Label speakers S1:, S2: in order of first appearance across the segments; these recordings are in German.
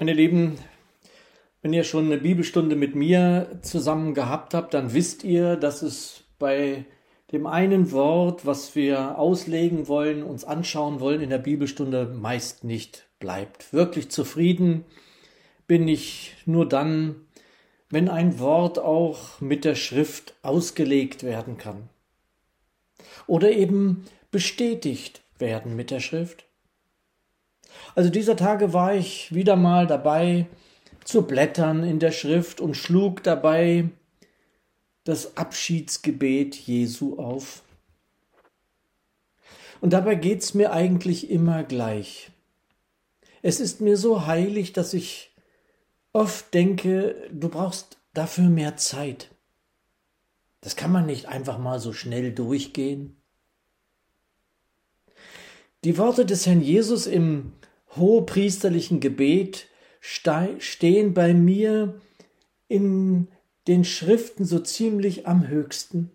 S1: Meine Lieben, wenn ihr schon eine Bibelstunde mit mir zusammen gehabt habt, dann wisst ihr, dass es bei dem einen Wort, was wir auslegen wollen, uns anschauen wollen in der Bibelstunde, meist nicht bleibt. Wirklich zufrieden bin ich nur dann, wenn ein Wort auch mit der Schrift ausgelegt werden kann. Oder eben bestätigt werden mit der Schrift. Also dieser Tage war ich wieder mal dabei zu blättern in der Schrift und schlug dabei das Abschiedsgebet Jesu auf. Und dabei geht's mir eigentlich immer gleich. Es ist mir so heilig, dass ich oft denke, du brauchst dafür mehr Zeit. Das kann man nicht einfach mal so schnell durchgehen. Die Worte des Herrn Jesus im hohepriesterlichen Gebet stehen bei mir in den Schriften so ziemlich am höchsten.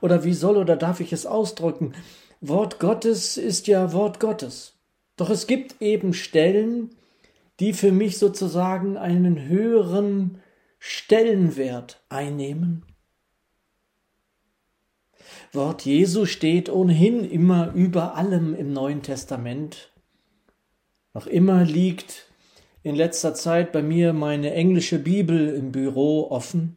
S1: Oder wie soll oder darf ich es ausdrücken? Wort Gottes ist ja Wort Gottes. Doch es gibt eben Stellen, die für mich sozusagen einen höheren Stellenwert einnehmen. Wort Jesu steht ohnehin immer über allem im Neuen Testament. Noch immer liegt in letzter Zeit bei mir meine englische Bibel im Büro offen.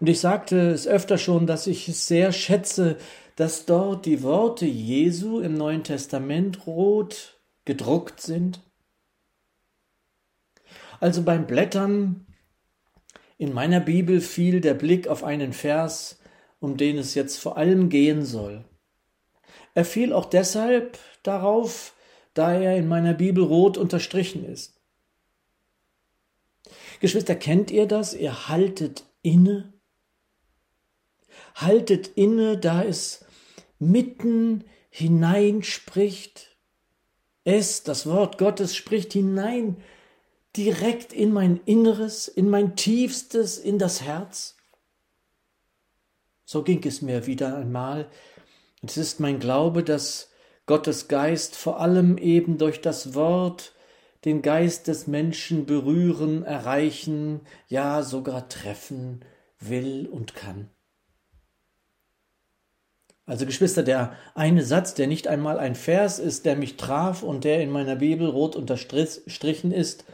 S1: Und ich sagte es öfter schon, dass ich es sehr schätze, dass dort die Worte Jesu im Neuen Testament rot gedruckt sind. Also beim Blättern in meiner Bibel fiel der Blick auf einen Vers, um den es jetzt vor allem gehen soll. Er fiel auch deshalb darauf, da er in meiner Bibel rot unterstrichen ist. Geschwister, kennt ihr das? Ihr haltet inne. Haltet inne, da es mitten hineinspricht. Es, das Wort Gottes, spricht hinein direkt in mein Inneres, in mein Tiefstes, in das Herz. So ging es mir wieder einmal. Es ist mein Glaube, dass Gottes Geist vor allem eben durch das Wort den Geist des Menschen berühren, erreichen, ja sogar treffen will und kann. Also Geschwister, der eine Satz, der nicht einmal ein Vers ist, der mich traf und der in meiner Bibel rot unterstrichen ist,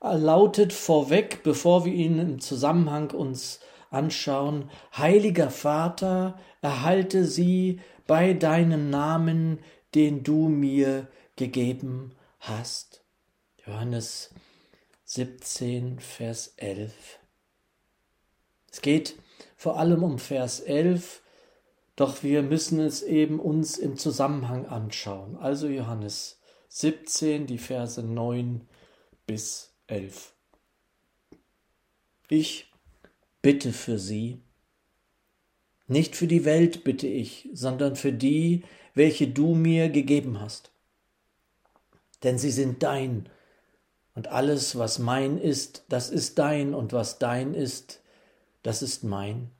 S1: lautet vorweg, bevor wir ihn im Zusammenhang uns anschauen. Heiliger Vater, erhalte sie bei deinem Namen, den du mir gegeben hast. Johannes 17, Vers 11. Es geht vor allem um Vers 11, doch wir müssen es eben uns im Zusammenhang anschauen. Also Johannes 17, die Verse 9 bis 11. Ich bitte für sie. Nicht für die Welt bitte ich, sondern für die, welche du mir gegeben hast. Denn sie sind dein, und alles, was mein ist, das ist dein, und was dein ist, das ist mein,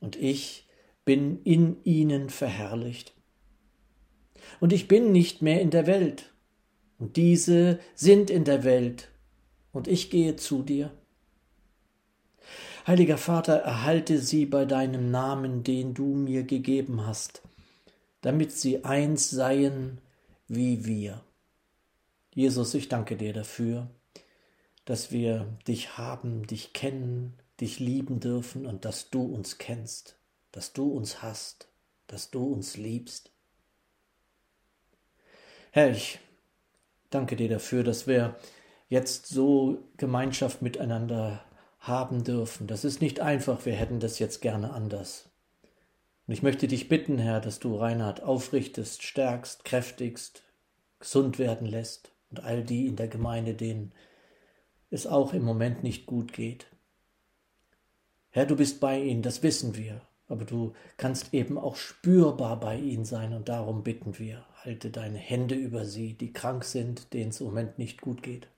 S1: und ich bin in ihnen verherrlicht. Und ich bin nicht mehr in der Welt, und diese sind in der Welt, und ich gehe zu dir. Heiliger Vater, erhalte sie bei deinem Namen, den du mir gegeben hast, damit sie eins seien wie wir. Jesus, ich danke dir dafür, dass wir dich haben, dich kennen, dich lieben dürfen und dass du uns kennst, dass du uns hast, dass du uns liebst. Herr, ich danke dir dafür, dass wir jetzt so Gemeinschaft miteinander haben dürfen. Das ist nicht einfach, wir hätten das jetzt gerne anders. Und ich möchte dich bitten, Herr, dass du Reinhard aufrichtest, stärkst, kräftigst, gesund werden lässt und all die in der Gemeinde, denen es auch im Moment nicht gut geht. Herr, du bist bei ihnen, das wissen wir, aber du kannst eben auch spürbar bei ihnen sein und darum bitten wir, halte deine Hände über sie, die krank sind, denen es im Moment nicht gut geht.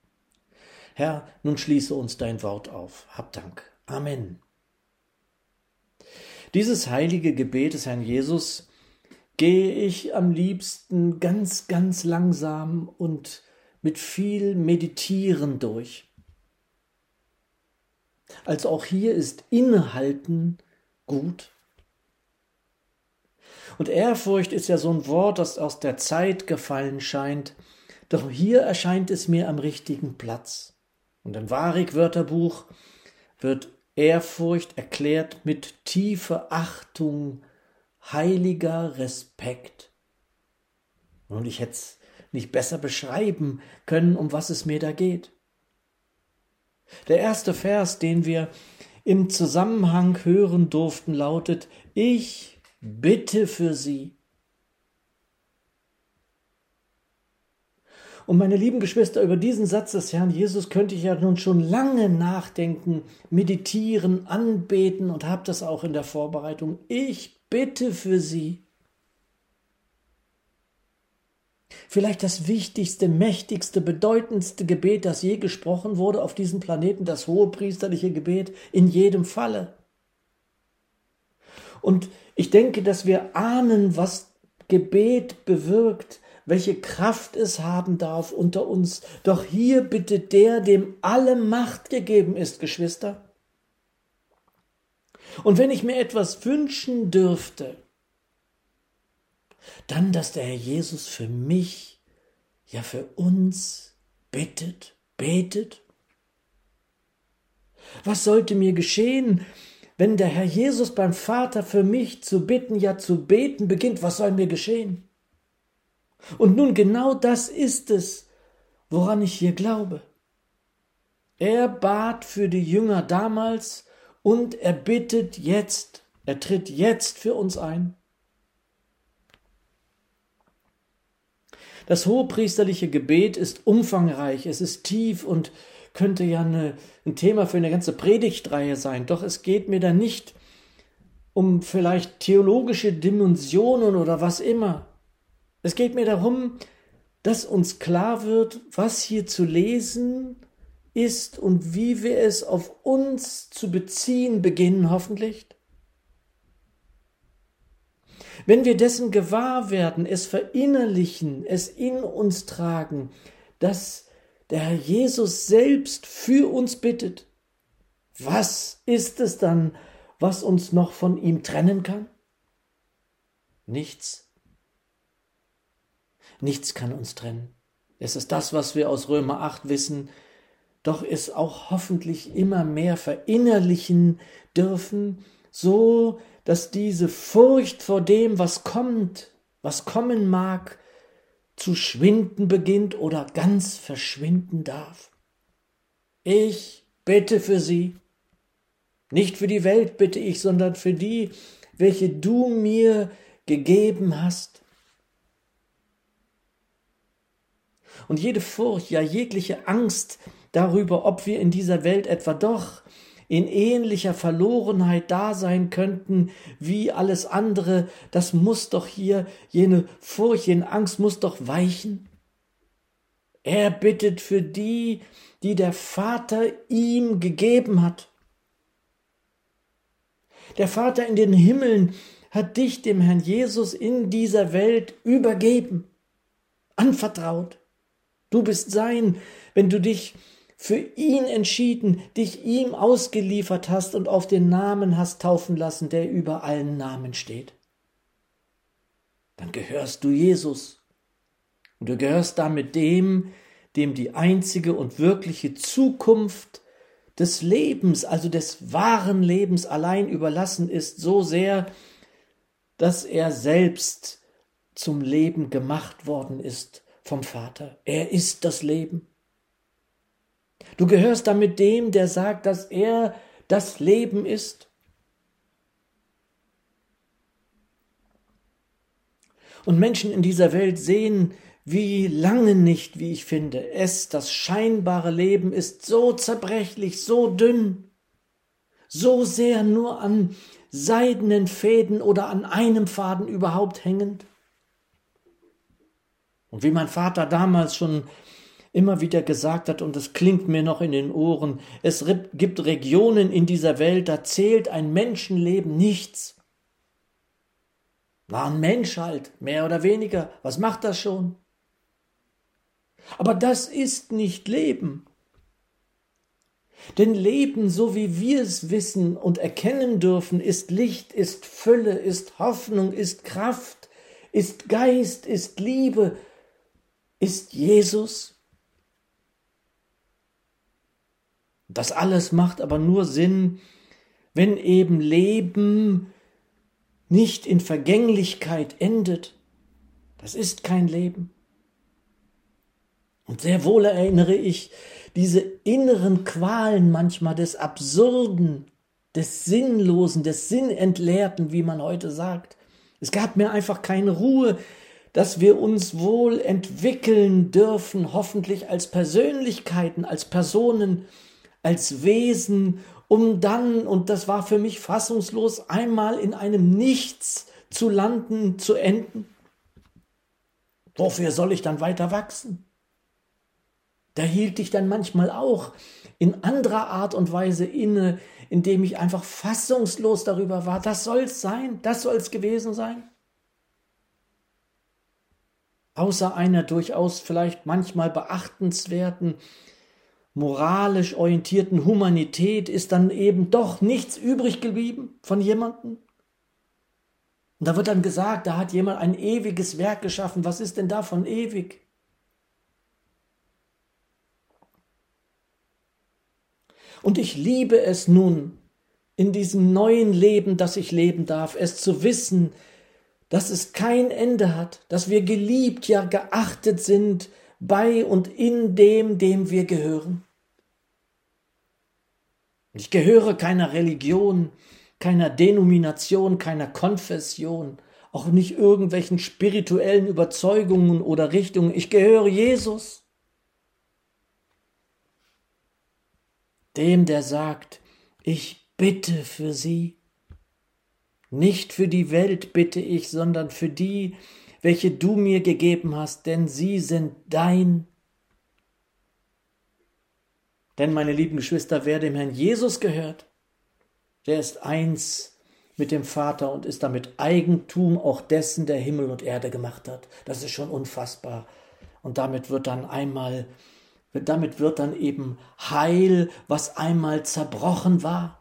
S1: Herr, nun schließe uns dein Wort auf. Hab Dank. Amen. Dieses heilige Gebet des Herrn Jesus gehe ich am liebsten ganz, ganz langsam und mit viel Meditieren durch. Also auch hier ist Innehalten gut. Und Ehrfurcht ist ja so ein Wort, das aus der Zeit gefallen scheint, doch hier erscheint es mir am richtigen Platz. Und im Warik-Wörterbuch wird Ehrfurcht erklärt mit tiefe Achtung, heiliger Respekt. Und ich hätte es nicht besser beschreiben können, um was es mir da geht. Der erste Vers, den wir im Zusammenhang hören durften, lautet Ich bitte für sie. Und meine lieben Geschwister, über diesen Satz des Herrn Jesus könnte ich ja nun schon lange nachdenken, meditieren, anbeten und habe das auch in der Vorbereitung. Ich bitte für sie. Vielleicht das wichtigste, mächtigste, bedeutendste Gebet, das je gesprochen wurde auf diesem Planeten, das hohe priesterliche Gebet, in jedem Falle. Und ich denke, dass wir ahnen, was Gebet bewirkt, welche Kraft es haben darf unter uns. Doch hier bittet der, dem alle Macht gegeben ist, Geschwister. Und wenn ich mir etwas wünschen dürfte, dann, dass der Herr Jesus für mich, ja für uns bittet, betet. Was sollte mir geschehen, wenn der Herr Jesus beim Vater für mich zu bitten, ja zu beten beginnt? Was soll mir geschehen? Und nun genau das ist es, woran ich hier glaube. Er bat für die Jünger damals und er bittet jetzt, er tritt jetzt für uns ein. Das hohepriesterliche Gebet ist umfangreich, es ist tief und könnte ja eine, ein Thema für eine ganze Predigtreihe sein. Doch es geht mir da nicht um vielleicht theologische Dimensionen oder was immer. Es geht mir darum, dass uns klar wird, was hier zu lesen ist und wie wir es auf uns zu beziehen beginnen, hoffentlich. Wenn wir dessen gewahr werden, es verinnerlichen, es in uns tragen, dass der Herr Jesus selbst für uns bittet, was ist es dann, was uns noch von ihm trennen kann? Nichts. Nichts kann uns trennen. Es ist das, was wir aus Römer 8 wissen, doch es auch hoffentlich immer mehr verinnerlichen dürfen, so dass diese Furcht vor dem, was kommt, was kommen mag, zu schwinden beginnt oder ganz verschwinden darf. Ich bitte für sie. Nicht für die Welt bitte ich, sondern für die, welche du mir gegeben hast. Und jede Furcht, ja jegliche Angst darüber, ob wir in dieser Welt etwa doch in ähnlicher Verlorenheit da sein könnten wie alles andere, das muss doch hier, jene Furcht, jene Angst muss doch weichen. Er bittet für die, die der Vater ihm gegeben hat. Der Vater in den Himmeln hat dich dem Herrn Jesus in dieser Welt übergeben, anvertraut. Du bist sein, wenn du dich für ihn entschieden, dich ihm ausgeliefert hast und auf den Namen hast taufen lassen, der über allen Namen steht. Dann gehörst du Jesus. Und du gehörst damit dem, dem die einzige und wirkliche Zukunft des Lebens, also des wahren Lebens allein überlassen ist, so sehr, dass er selbst zum Leben gemacht worden ist vom Vater. Er ist das Leben. Du gehörst damit dem, der sagt, dass er das Leben ist. Und Menschen in dieser Welt sehen, wie lange nicht, wie ich finde, es, das scheinbare Leben ist so zerbrechlich, so dünn, so sehr nur an seidenen Fäden oder an einem Faden überhaupt hängend. Und wie mein Vater damals schon immer wieder gesagt hat, und es klingt mir noch in den Ohren, es gibt Regionen in dieser Welt, da zählt ein Menschenleben nichts. War ein Mensch halt, mehr oder weniger. Was macht das schon? Aber das ist nicht Leben. Denn Leben, so wie wir es wissen und erkennen dürfen, ist Licht, ist Fülle, ist Hoffnung, ist Kraft, ist Geist, ist Liebe, ist Jesus. Das alles macht aber nur Sinn, wenn eben Leben nicht in Vergänglichkeit endet. Das ist kein Leben. Und sehr wohl erinnere ich diese inneren Qualen manchmal des Absurden, des Sinnlosen, des Sinnentleerten, wie man heute sagt. Es gab mir einfach keine Ruhe, dass wir uns wohl entwickeln dürfen, hoffentlich als Persönlichkeiten, als Personen, als Wesen, um dann, und das war für mich fassungslos, einmal in einem Nichts zu landen, zu enden. Wofür soll ich dann weiter wachsen? Da hielt ich dann manchmal auch in anderer Art und Weise inne, indem ich einfach fassungslos darüber war, das soll's sein, das soll's gewesen sein. Außer einer durchaus vielleicht manchmal beachtenswerten, moralisch orientierten Humanität ist dann eben doch nichts übrig geblieben von jemandem. Und da wird dann gesagt, da hat jemand ein ewiges Werk geschaffen. Was ist denn davon ewig? Und ich liebe es nun, in diesem neuen Leben, das ich leben darf, es zu wissen, dass es kein Ende hat, dass wir geliebt, ja geachtet sind bei und in dem, dem wir gehören. Ich gehöre keiner Religion, keiner Denomination, keiner Konfession, auch nicht irgendwelchen spirituellen Überzeugungen oder Richtungen. Ich gehöre Jesus. dem, der sagt, ich bitte für sie. Nicht für die Welt bitte ich, sondern für die, welche du mir gegeben hast, denn sie sind dein. Denn, meine lieben Geschwister, wer dem Herrn Jesus gehört, der ist eins mit dem Vater und ist damit Eigentum auch dessen, der Himmel und Erde gemacht hat. Das ist schon unfassbar. Und damit wird dann einmal damit wird dann eben Heil, was einmal zerbrochen war.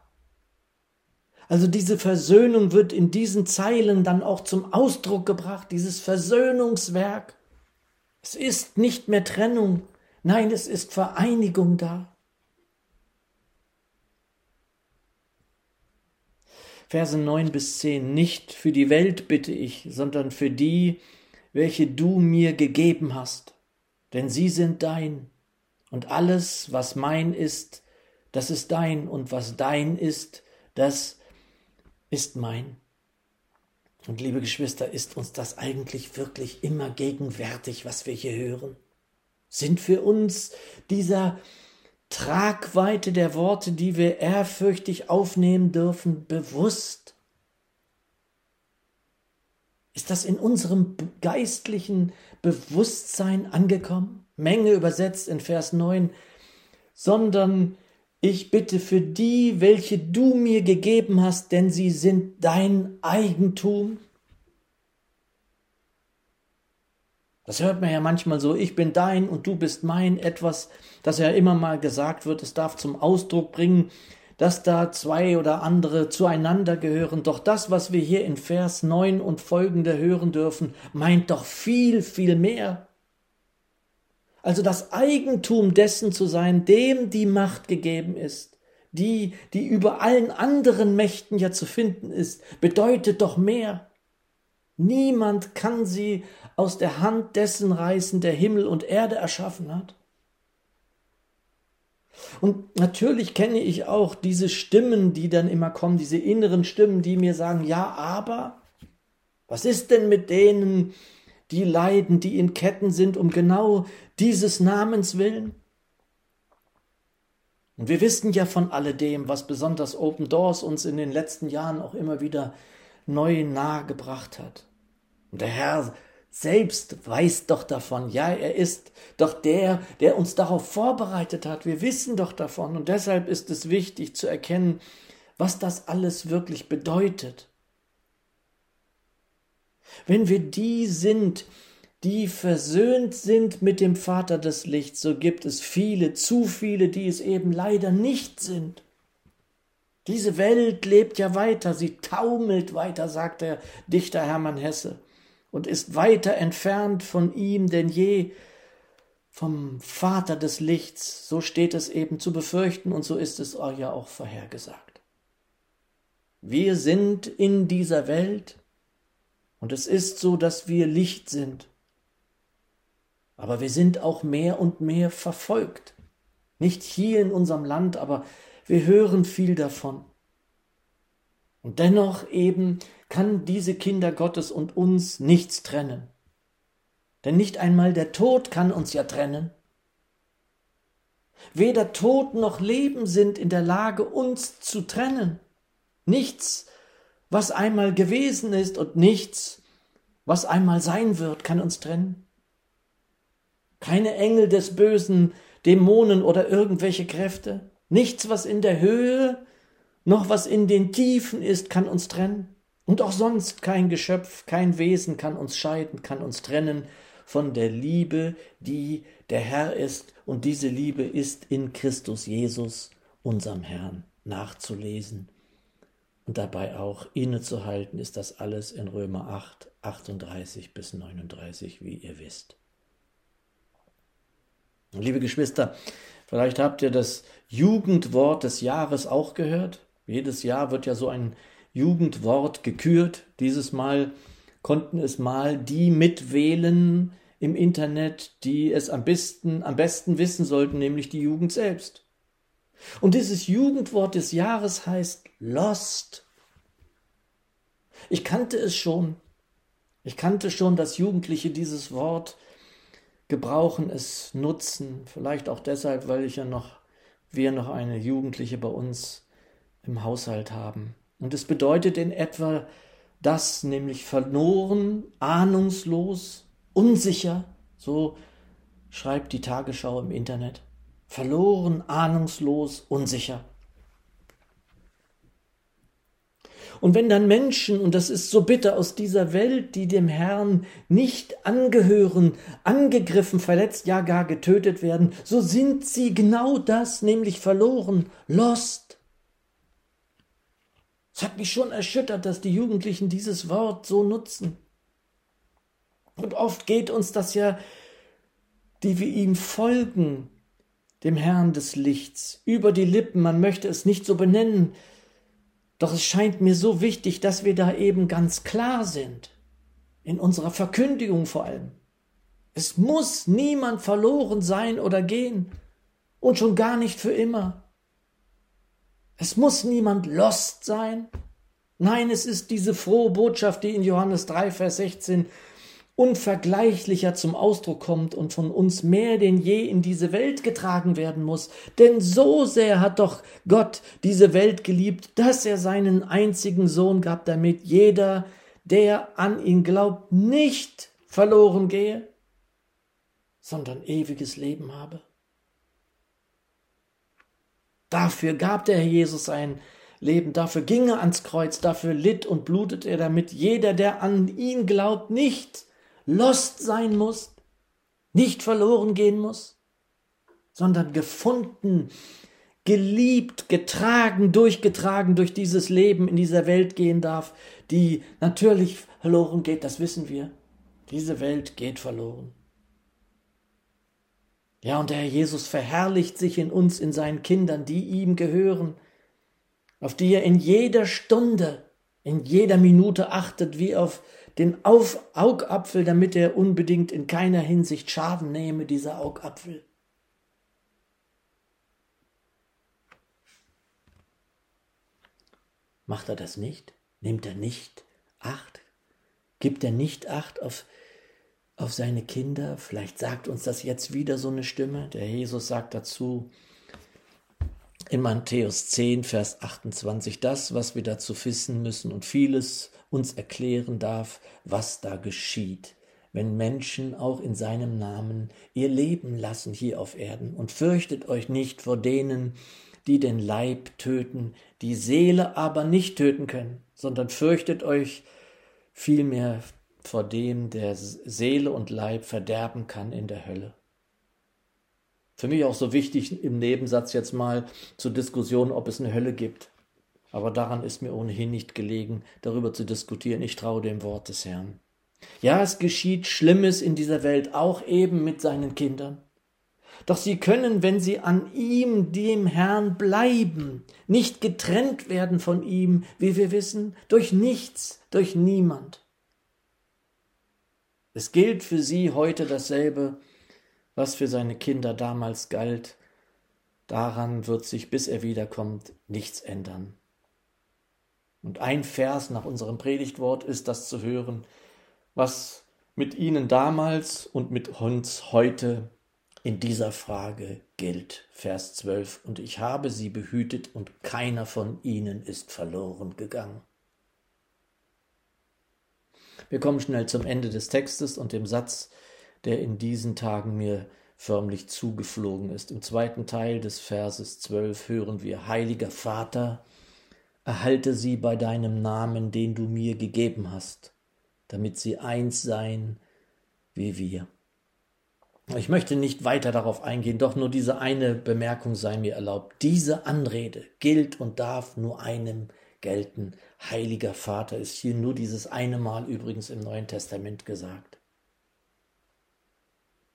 S1: Also diese Versöhnung wird in diesen Zeilen dann auch zum Ausdruck gebracht, dieses Versöhnungswerk. Es ist nicht mehr Trennung, nein, es ist Vereinigung da. Verse 9 bis 10. Nicht für die Welt bitte ich, sondern für die, welche du mir gegeben hast, denn sie sind dein und alles, was mein ist, das ist dein, und was dein ist, das ist mein. Und liebe Geschwister, ist uns das eigentlich wirklich immer gegenwärtig, was wir hier hören? Sind für uns dieser Tragweite der Worte, die wir ehrfürchtig aufnehmen dürfen, bewusst? Ist das in unserem geistlichen Bewusstsein angekommen? Menge übersetzt in Vers 9, sondern ich bitte für die, welche du mir gegeben hast, denn sie sind dein Eigentum. Das hört man ja manchmal so, ich bin dein und du bist mein, etwas, das ja immer mal gesagt wird, es darf zum Ausdruck bringen, dass da zwei oder andere zueinander gehören. Doch das, was wir hier in Vers 9 und folgende hören dürfen, meint doch viel, viel mehr. Also das Eigentum dessen zu sein, dem die Macht gegeben ist, die, die über allen anderen Mächten ja zu finden ist, bedeutet doch mehr. Niemand kann sie aus der Hand dessen reißen, der Himmel und Erde erschaffen hat. Und natürlich kenne ich auch diese Stimmen, die dann immer kommen, diese inneren Stimmen, die mir sagen, ja, aber was ist denn mit denen, die leiden, die in Ketten sind, um genau dieses Namens willen? Und wir wissen ja von alledem, was besonders Open Doors uns in den letzten Jahren auch immer wieder neu nahegebracht hat. Und der Herr selbst weiß doch davon. Ja, er ist doch der, der uns darauf vorbereitet hat. Wir wissen doch davon. Und deshalb ist es wichtig zu erkennen, was das alles wirklich bedeutet. Wenn wir die sind, die versöhnt sind mit dem Vater des Lichts, so gibt es viele, zu viele, die es eben leider nicht sind. Diese Welt lebt ja weiter, sie taumelt weiter, sagt der Dichter Hermann Hesse, und ist weiter entfernt von ihm denn je, vom Vater des Lichts, so steht es eben zu befürchten und so ist es ja auch vorhergesagt. Wir sind in dieser Welt und es ist so, dass wir Licht sind. Aber wir sind auch mehr und mehr verfolgt. Nicht hier in unserem Land, aber wir hören viel davon. Und dennoch eben kann diese Kinder Gottes und uns nichts trennen. Denn nicht einmal der Tod kann uns ja trennen. Weder Tod noch Leben sind in der Lage, uns zu trennen. Nichts, was einmal gewesen ist und nichts, was einmal sein wird, kann uns trennen. Keine Engel des Bösen, Dämonen oder irgendwelche Kräfte. Nichts, was in der Höhe noch was in den Tiefen ist, kann uns trennen. Und auch sonst kein Geschöpf, kein Wesen kann uns scheiden, kann uns trennen von der Liebe, die der Herr ist, und diese Liebe ist in Christus Jesus, unserem Herrn, nachzulesen. Und dabei auch innezuhalten ist das alles in Römer 8, 38 bis 39, wie ihr wisst. Liebe Geschwister, vielleicht habt ihr das Jugendwort des Jahres auch gehört. Jedes Jahr wird ja so ein Jugendwort gekürt. Dieses Mal konnten es mal die mitwählen, im Internet, die es am besten, am besten wissen sollten, nämlich die Jugend selbst. Und dieses Jugendwort des Jahres heißt Lost. Ich kannte es schon. Ich kannte schon, dass Jugendliche dieses Wort gebrauchen, es nutzen. Vielleicht auch deshalb, weil ich ja noch, wir noch eine Jugendliche bei uns im Haushalt haben. Und es bedeutet in etwa das, nämlich verloren, ahnungslos, unsicher, so schreibt die Tagesschau im Internet. Verloren, ahnungslos, unsicher. Und wenn dann Menschen, und das ist so bitter aus dieser Welt, die dem Herrn nicht angehören, angegriffen, verletzt, ja gar getötet werden, so sind sie genau das, nämlich verloren, lost. Es hat mich schon erschüttert, dass die Jugendlichen dieses Wort so nutzen. Und oft geht uns das ja, die wir ihm folgen, dem Herrn des Lichts, über die Lippen, man möchte es nicht so benennen, doch es scheint mir so wichtig, dass wir da eben ganz klar sind, in unserer Verkündigung vor allem. Es muss niemand verloren sein oder gehen, und schon gar nicht für immer. Es muss niemand lost sein. Nein, es ist diese frohe Botschaft, die in Johannes 3, Vers 16 unvergleichlicher zum Ausdruck kommt und von uns mehr denn je in diese Welt getragen werden muss. Denn so sehr hat doch Gott diese Welt geliebt, dass er seinen einzigen Sohn gab, damit jeder, der an ihn glaubt, nicht verloren gehe, sondern ewiges Leben habe. Dafür gab der Herr Jesus sein Leben, dafür ging er ans Kreuz, dafür litt und blutet er, damit jeder, der an ihn glaubt, nicht lost sein muss, nicht verloren gehen muss, sondern gefunden, geliebt, getragen, durchgetragen durch dieses Leben in dieser Welt gehen darf, die natürlich verloren geht, das wissen wir. Diese Welt geht verloren. Ja, und der Herr Jesus verherrlicht sich in uns, in seinen Kindern, die ihm gehören, auf die er in jeder Stunde, in jeder Minute achtet, wie auf den auf Augapfel, damit er unbedingt in keiner Hinsicht Schaden nehme, dieser Augapfel. Macht er das nicht? Nimmt er nicht Acht? Gibt er nicht Acht auf, auf seine Kinder? Vielleicht sagt uns das jetzt wieder so eine Stimme. Der Jesus sagt dazu, in Matthäus 10, Vers 28, das, was wir dazu wissen müssen und vieles uns erklären darf, was da geschieht, wenn Menschen auch in seinem Namen ihr Leben lassen hier auf Erden. Und fürchtet euch nicht vor denen, die den Leib töten, die Seele aber nicht töten können, sondern fürchtet euch vielmehr vor dem der Seele und Leib verderben kann in der Hölle. Für mich auch so wichtig im Nebensatz jetzt mal zur Diskussion, ob es eine Hölle gibt. Aber daran ist mir ohnehin nicht gelegen, darüber zu diskutieren. Ich traue dem Wort des Herrn. Ja, es geschieht Schlimmes in dieser Welt, auch eben mit seinen Kindern. Doch sie können, wenn sie an ihm, dem Herrn, bleiben, nicht getrennt werden von ihm, wie wir wissen, durch nichts, durch niemand. Es gilt für sie heute dasselbe, was für seine Kinder damals galt. Daran wird sich, bis er wiederkommt, nichts ändern. Und ein Vers nach unserem Predigtwort ist das zu hören, was mit ihnen damals und mit uns heute in dieser Frage gilt. Vers 12. Und ich habe sie behütet und keiner von ihnen ist verloren gegangen. Wir kommen schnell zum Ende des Textes und dem Satz, der in diesen Tagen mir förmlich zugeflogen ist. Im zweiten Teil des Verses 12 hören wir, Heiliger Vater, erhalte sie bei deinem Namen, den du mir gegeben hast, damit sie eins seien wie wir. Ich möchte nicht weiter darauf eingehen, doch nur diese eine Bemerkung sei mir erlaubt. Diese Anrede gilt und darf nur einem gelten. Heiliger Vater ist hier nur dieses eine Mal übrigens im Neuen Testament gesagt.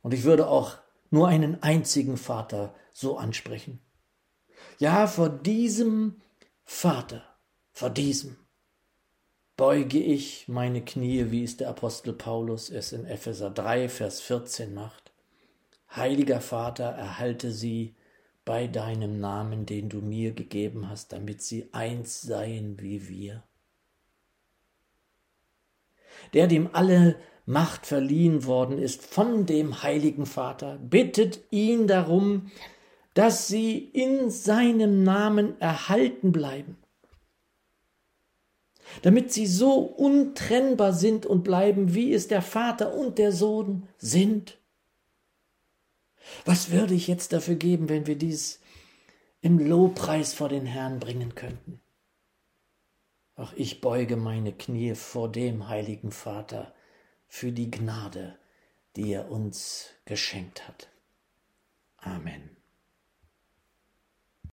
S1: Und ich würde auch nur einen einzigen Vater so ansprechen. Ja, vor diesem Vater, vor diesem beuge ich meine Knie, wie es der Apostel Paulus es in Epheser 3, Vers 14 macht. Heiliger Vater, erhalte sie bei deinem Namen, den du mir gegeben hast, damit sie eins seien wie wir. Der dem alle Macht verliehen worden ist von dem heiligen Vater, bittet ihn darum, dass sie in seinem Namen erhalten bleiben, damit sie so untrennbar sind und bleiben, wie es der Vater und der Sohn sind. Was würde ich jetzt dafür geben, wenn wir dies im Lobpreis vor den Herrn bringen könnten? Ach, ich beuge meine Knie vor dem heiligen Vater für die Gnade, die er uns geschenkt hat. Amen.